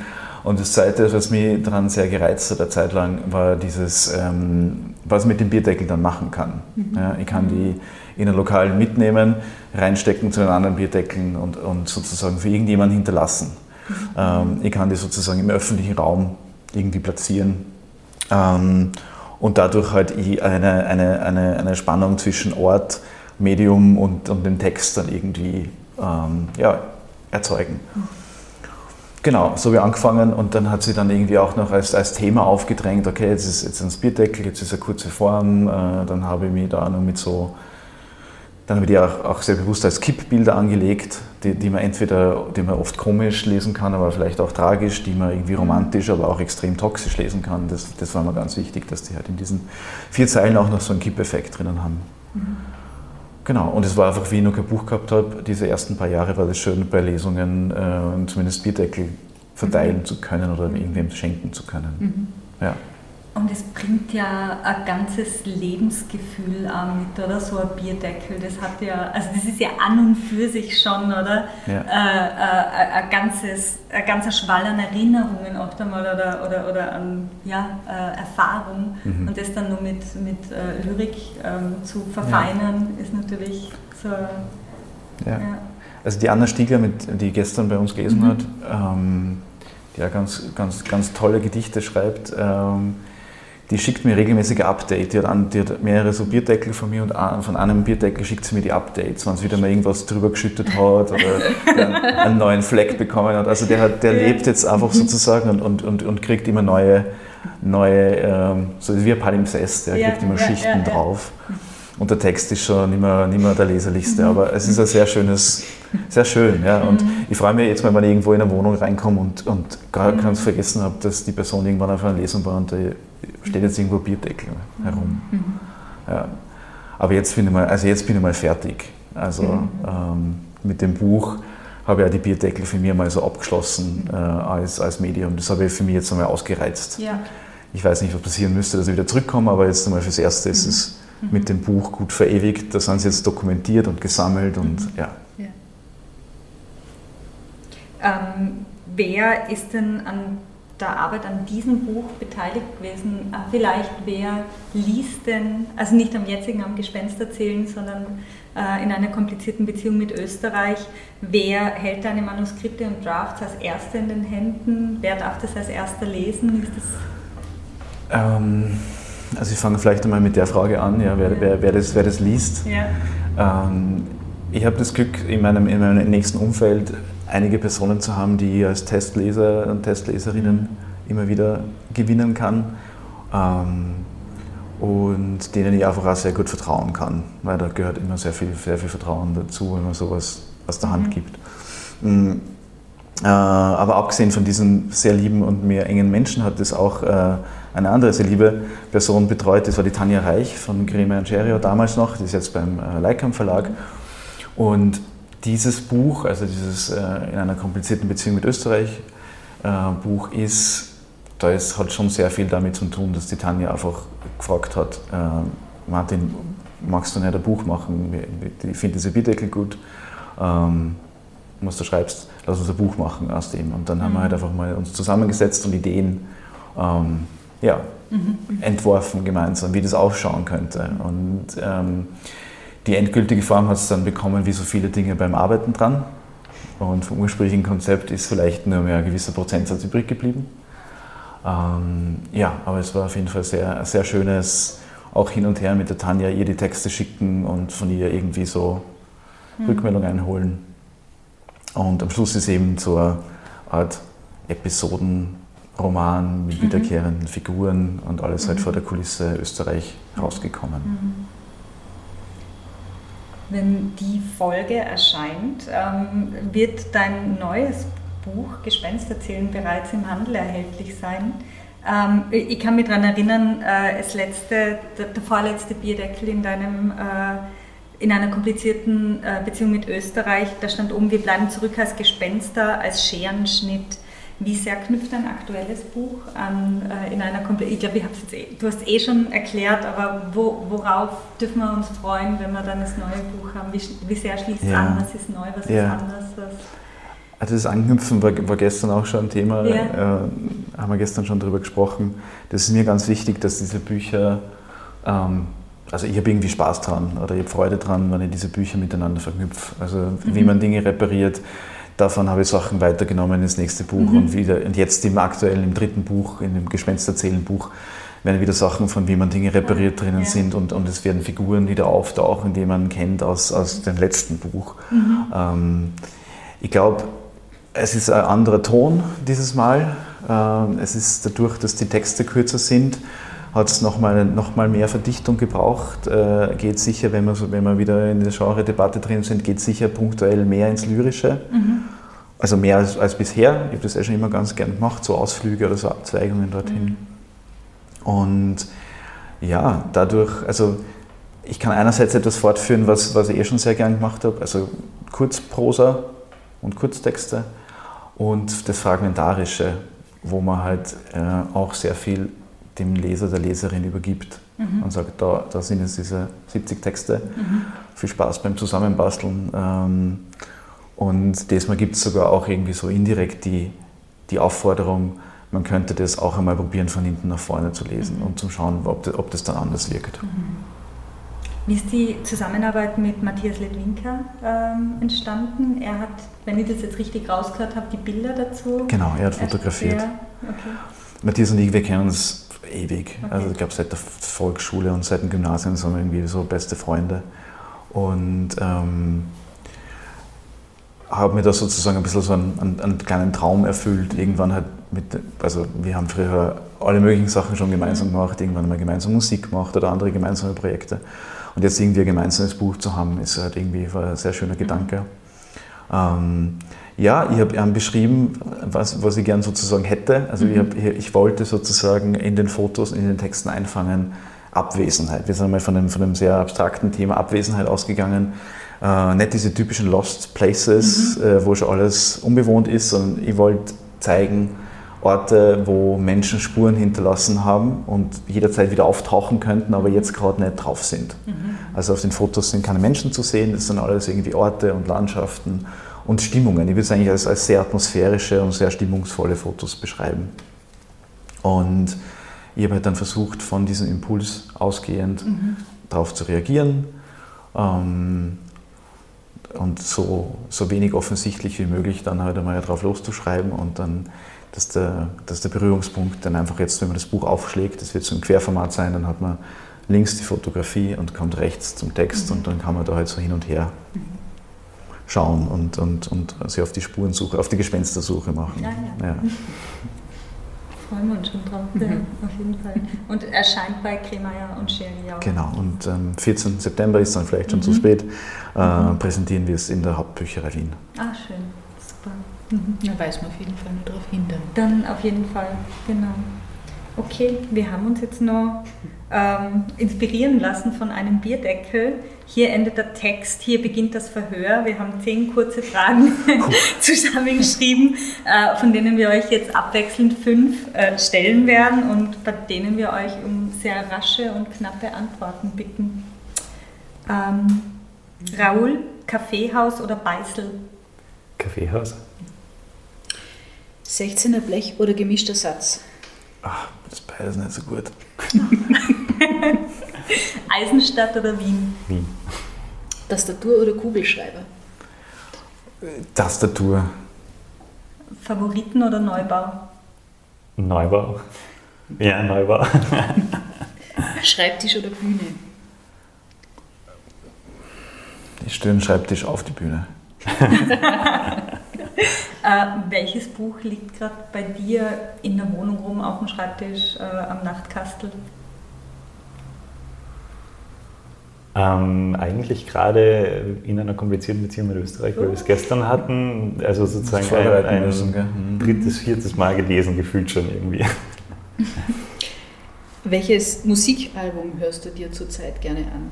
Und das Zweite, was mich daran sehr gereizt hat, eine Zeit lang, war dieses, ähm, was ich mit dem Bierdeckel dann machen kann. Mhm. Ja, ich kann die in ein Lokal mitnehmen, reinstecken zu den anderen Bierdeckeln und, und sozusagen für irgendjemanden hinterlassen. Mhm. Ähm, ich kann die sozusagen im öffentlichen Raum irgendwie platzieren. Ähm, und dadurch halt eine, eine, eine, eine Spannung zwischen Ort, Medium und, und dem Text dann irgendwie ähm, ja, erzeugen. Mhm. Genau, so ich angefangen und dann hat sie dann irgendwie auch noch als, als Thema aufgedrängt, okay, jetzt ist jetzt ein Bierdeckel, jetzt ist eine kurze Form, äh, dann habe ich mich da noch mit so, dann habe ich die auch, auch sehr bewusst als Kippbilder angelegt, die, die man entweder, die man oft komisch lesen kann, aber vielleicht auch tragisch, die man irgendwie romantisch, aber auch extrem toxisch lesen kann. Das, das war mir ganz wichtig, dass die halt in diesen vier Zeilen auch noch so einen Kippeffekt drinnen haben. Mhm. Genau, und es war einfach, wie ich noch kein Buch gehabt habe, diese ersten paar Jahre war das schön, bei Lesungen äh, zumindest Bierdeckel verteilen mhm. zu können oder irgendwem schenken zu können. Mhm. Ja. Und es bringt ja ein ganzes Lebensgefühl mit, oder? So ein Bierdeckel, das hat ja, also das ist ja an und für sich schon, oder? Ja. Äh, äh, ein, ganzes, ein ganzer Schwall an Erinnerungen oft einmal oder, oder, oder an ja, äh, Erfahrung. Mhm. Und das dann nur mit, mit äh, Lyrik ähm, zu verfeinern, ja. ist natürlich so. Ja. ja. Also die Anna Stiegler, mit, die gestern bei uns gelesen mhm. hat, ähm, die ja ganz, ganz, ganz tolle Gedichte schreibt, ähm, die schickt mir regelmäßige Updates. Die die hat mehrere so Bierdeckel von mir und von einem Bierdeckel schickt sie mir die Updates, wenn sie wieder mal irgendwas drüber geschüttet hat oder einen, neuen Fleck bekommen hat. Also der, hat, der lebt jetzt einfach sozusagen und, und, und, und kriegt immer neue, neue ähm, so wie ein Palimpsest, der ja, kriegt immer ja, Schichten ja, drauf. Und der Text ist schon nicht mehr, nicht mehr der leserlichste, mhm. aber es ist ein sehr schönes, sehr schön. Ja. Und mhm. ich freue mich jetzt mal, wenn ich irgendwo in eine Wohnung reinkomme und, und gar mhm. ganz vergessen habe, dass die Person irgendwann auf einer Lesung war und da steht jetzt irgendwo Bierdeckel herum. Mhm. Ja. Aber jetzt bin, ich mal, also jetzt bin ich mal fertig. Also mhm. ähm, mit dem Buch habe ich ja die Bierdeckel für mich mal so abgeschlossen äh, als, als Medium. Das habe ich für mich jetzt einmal ausgereizt. Ja. Ich weiß nicht, was passieren müsste, dass ich wieder zurückkomme, aber jetzt einmal fürs Erste ist es mhm. mit dem Buch gut verewigt. Da sind sie jetzt dokumentiert und gesammelt und mhm. ja. Ähm, wer ist denn an der Arbeit an diesem Buch beteiligt gewesen? Äh, vielleicht wer liest denn, also nicht am jetzigen, am Gespenst erzählen, sondern äh, in einer komplizierten Beziehung mit Österreich. Wer hält deine Manuskripte und Drafts als Erster in den Händen? Wer darf das als Erster lesen? Ist das ähm, also ich fange vielleicht einmal mit der Frage an, ja, wer, wer, wer, das, wer das liest. Ja. Ähm, ich habe das Glück, in meinem, in meinem nächsten Umfeld einige Personen zu haben, die ich als Testleser und Testleserinnen mhm. immer wieder gewinnen kann ähm, und denen ich einfach auch sehr gut vertrauen kann, weil da gehört immer sehr viel, sehr viel Vertrauen dazu, wenn man sowas aus der Hand mhm. gibt. Mhm. Äh, aber abgesehen von diesen sehr lieben und mir engen Menschen hat es auch äh, eine andere sehr liebe Person betreut. Das war die Tanja Reich von Grima Angerio damals noch. Die ist jetzt beim äh, Leikam Verlag. Und dieses Buch, also dieses äh, in einer komplizierten Beziehung mit Österreich äh, Buch ist, da ist, hat schon sehr viel damit zu tun, dass die Tanja einfach gefragt hat, äh, Martin, magst du nicht ein Buch machen? Ich finde diese Bierdeckel gut, ähm, was du schreibst, lass uns ein Buch machen aus dem. Und dann haben wir mhm. halt einfach mal uns zusammengesetzt und Ideen ähm, ja, mhm. entworfen gemeinsam, wie das ausschauen könnte. Und ähm, die endgültige Form hat es dann bekommen, wie so viele Dinge beim Arbeiten dran. Und vom ursprünglichen Konzept ist vielleicht nur mehr ein gewisser Prozentsatz übrig geblieben. Ähm, ja, aber es war auf jeden Fall sehr, ein sehr schönes, auch hin und her mit der Tanja, ihr die Texte schicken und von ihr irgendwie so mhm. Rückmeldung einholen. Und am Schluss ist eben so eine Art Episodenroman mit mhm. wiederkehrenden Figuren und alles halt mhm. vor der Kulisse Österreich rausgekommen. Mhm. Wenn die Folge erscheint, ähm, wird dein neues Buch Gespensterzählen bereits im Handel erhältlich sein. Ähm, ich kann mich daran erinnern, äh, das letzte, der, der, vorletzte Bierdeckel in deinem äh, in einer komplizierten äh, Beziehung mit Österreich, da stand oben, wir bleiben zurück als Gespenster, als Scherenschnitt. Wie sehr knüpft ein aktuelles Buch an, äh, in einer Komple ich glaube, eh, du hast eh schon erklärt, aber wo, worauf dürfen wir uns freuen, wenn wir dann das neue Buch haben? Wie, wie sehr schließt es ja. an? Was ist neu, was ja. ist anders? Was also das Anknüpfen war, war, gestern auch schon ein Thema, ja. äh, haben wir gestern schon darüber gesprochen. Das ist mir ganz wichtig, dass diese Bücher, ähm, also ich habe irgendwie Spaß dran oder ich habe Freude dran, wenn ich diese Bücher miteinander verknüpfe. Also mhm. wie man Dinge repariert, davon habe ich Sachen weitergenommen ins nächste Buch mhm. und wieder und jetzt im aktuellen, im dritten Buch, in dem Gespensterzählen-Buch, werden wieder Sachen von wie man Dinge repariert drinnen ja. sind und, und es werden Figuren wieder auftauchen, die man kennt aus, aus dem letzten Buch. Mhm. Ähm, ich glaube, es ist ein anderer Ton dieses Mal. Ähm, es ist dadurch, dass die Texte kürzer sind, hat es nochmal noch mal mehr Verdichtung gebraucht. Äh, geht sicher, wenn wir, wenn wir wieder in der Genre-Debatte drin sind, geht sicher punktuell mehr ins Lyrische. Mhm. Also mehr als, als bisher. Ich habe das ja schon immer ganz gern gemacht, so Ausflüge oder so Abzweigungen dorthin. Mhm. Und ja, dadurch, also ich kann einerseits etwas fortführen, was, was ich eh schon sehr gern gemacht habe, also Kurzprosa und Kurztexte und das Fragmentarische, wo man halt äh, auch sehr viel dem Leser, der Leserin übergibt mhm. und sagt, da, da sind jetzt diese 70 Texte, mhm. viel Spaß beim Zusammenbasteln. Ähm, und diesmal gibt es sogar auch irgendwie so indirekt die, die Aufforderung, man könnte das auch einmal probieren, von hinten nach vorne zu lesen mhm. und zu schauen, ob das, ob das dann anders wirkt. Mhm. Wie ist die Zusammenarbeit mit Matthias Ledwinka ähm, entstanden? Er hat, wenn ich das jetzt richtig rausgehört habe, die Bilder dazu. Genau, er hat fotografiert. Okay. Matthias und ich, wir kennen uns ewig. Okay. Also ich glaube seit der Volksschule und seit dem Gymnasium sind wir irgendwie so beste Freunde. Und ähm, habe mir da sozusagen ein bisschen so einen, einen, einen, kleinen Traum erfüllt. Irgendwann halt mit, also wir haben früher alle möglichen Sachen schon gemeinsam mhm. gemacht, irgendwann mal gemeinsam Musik gemacht oder andere gemeinsame Projekte. Und jetzt irgendwie ein gemeinsames Buch zu haben, ist halt irgendwie ein sehr schöner Gedanke. Ähm, ja, ich habe beschrieben, was, was ich gern sozusagen hätte. Also mhm. ich, hab, ich, wollte sozusagen in den Fotos, in den Texten einfangen, Abwesenheit. Wir sind einmal von einem, von einem sehr abstrakten Thema Abwesenheit ausgegangen. Äh, nicht diese typischen Lost Places, mhm. äh, wo schon alles unbewohnt ist, sondern ich wollte zeigen, Orte, wo Menschen Spuren hinterlassen haben und jederzeit wieder auftauchen könnten, aber jetzt gerade nicht drauf sind. Mhm. Also auf den Fotos sind keine Menschen zu sehen, das sind alles irgendwie Orte und Landschaften und Stimmungen. Ich würde es eigentlich als, als sehr atmosphärische und sehr stimmungsvolle Fotos beschreiben. Und ich habe halt dann versucht, von diesem Impuls ausgehend mhm. darauf zu reagieren ähm, und so, so wenig offensichtlich wie möglich dann halt einmal drauf loszuschreiben und dann dass der, dass der Berührungspunkt dann einfach jetzt, wenn man das Buch aufschlägt, das wird so im Querformat sein, dann hat man links die Fotografie und kommt rechts zum Text mhm. und dann kann man da halt so hin und her mhm. Schauen und, und, und sich auf die Spurensuche, auf die Gespenstersuche machen. Ja, ja. ja. Freuen wir uns schon drauf, mhm. ja, auf jeden Fall. Und erscheint bei Kremeyer und Scheri auch. Genau, und am ähm, 14. September ist dann vielleicht schon zu mhm. spät, äh, mhm. präsentieren wir es in der Hauptbücherei Wien. Ah, schön, super. Mhm. Da weiß man auf jeden Fall nur darauf hin. Dann auf jeden Fall, genau. Okay, wir haben uns jetzt noch ähm, inspirieren lassen von einem Bierdeckel. Hier endet der Text, hier beginnt das Verhör. Wir haben zehn kurze Fragen zusammengeschrieben, äh, von denen wir euch jetzt abwechselnd fünf äh, stellen werden und bei denen wir euch um sehr rasche und knappe Antworten bitten. Ähm, Raoul, Kaffeehaus oder Beißel? Kaffeehaus. 16er Blech oder gemischter Satz? Ach, das ist beides nicht so gut. Eisenstadt oder Wien? Wien. Tastatur oder Kugelschreiber? Tastatur. Favoriten oder Neubau? Neubau. Ja, Neubau. Schreibtisch oder Bühne? Ich stelle einen Schreibtisch auf die Bühne. äh, welches Buch liegt gerade bei dir in der Wohnung rum, auf dem Schreibtisch, äh, am Nachtkastel? Ähm, eigentlich gerade in einer komplizierten Beziehung mit Österreich, weil wir es gestern hatten, also sozusagen ein, ein müssen, mhm. drittes, viertes Mal gelesen, gefühlt schon irgendwie. Welches Musikalbum hörst du dir zurzeit gerne an?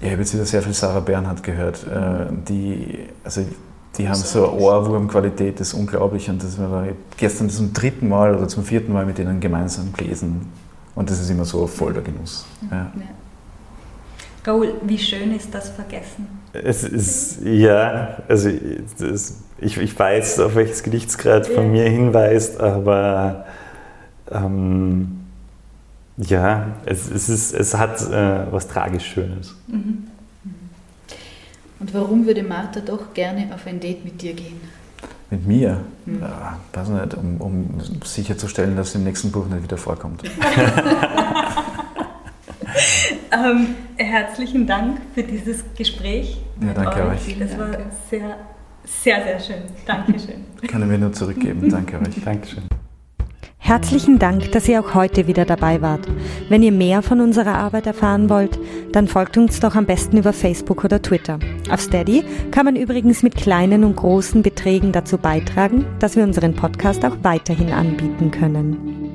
ich habe jetzt wieder sehr viel Sarah Bernhardt gehört. Äh, die, also die haben so eine Ohrwurmqualität, das ist unglaublich. Und das war gestern zum dritten Mal oder zum vierten Mal mit denen gemeinsam gelesen. Und das ist immer so voll der Genuss. Ja. Ja. Raoul, wie schön ist das Vergessen? Es ist, ja, also das, ich, ich weiß, auf welches Gedichtsgrad von ja. mir hinweist, aber ähm, ja, es, es, ist, es hat äh, was tragisch Schönes. Mhm. Und warum würde Martha doch gerne auf ein Date mit dir gehen? Mit mir? Mhm. Ja, weiß nicht, um, um sicherzustellen, dass es im nächsten Buch nicht wieder vorkommt. ähm, herzlichen Dank für dieses Gespräch. Ja, danke euch. Es war sehr, sehr, sehr schön. Dankeschön. Kann ich mir nur zurückgeben. Danke euch. Dankeschön. Herzlichen Dank, dass ihr auch heute wieder dabei wart. Wenn ihr mehr von unserer Arbeit erfahren wollt, dann folgt uns doch am besten über Facebook oder Twitter. Auf Steady kann man übrigens mit kleinen und großen Beträgen dazu beitragen, dass wir unseren Podcast auch weiterhin anbieten können.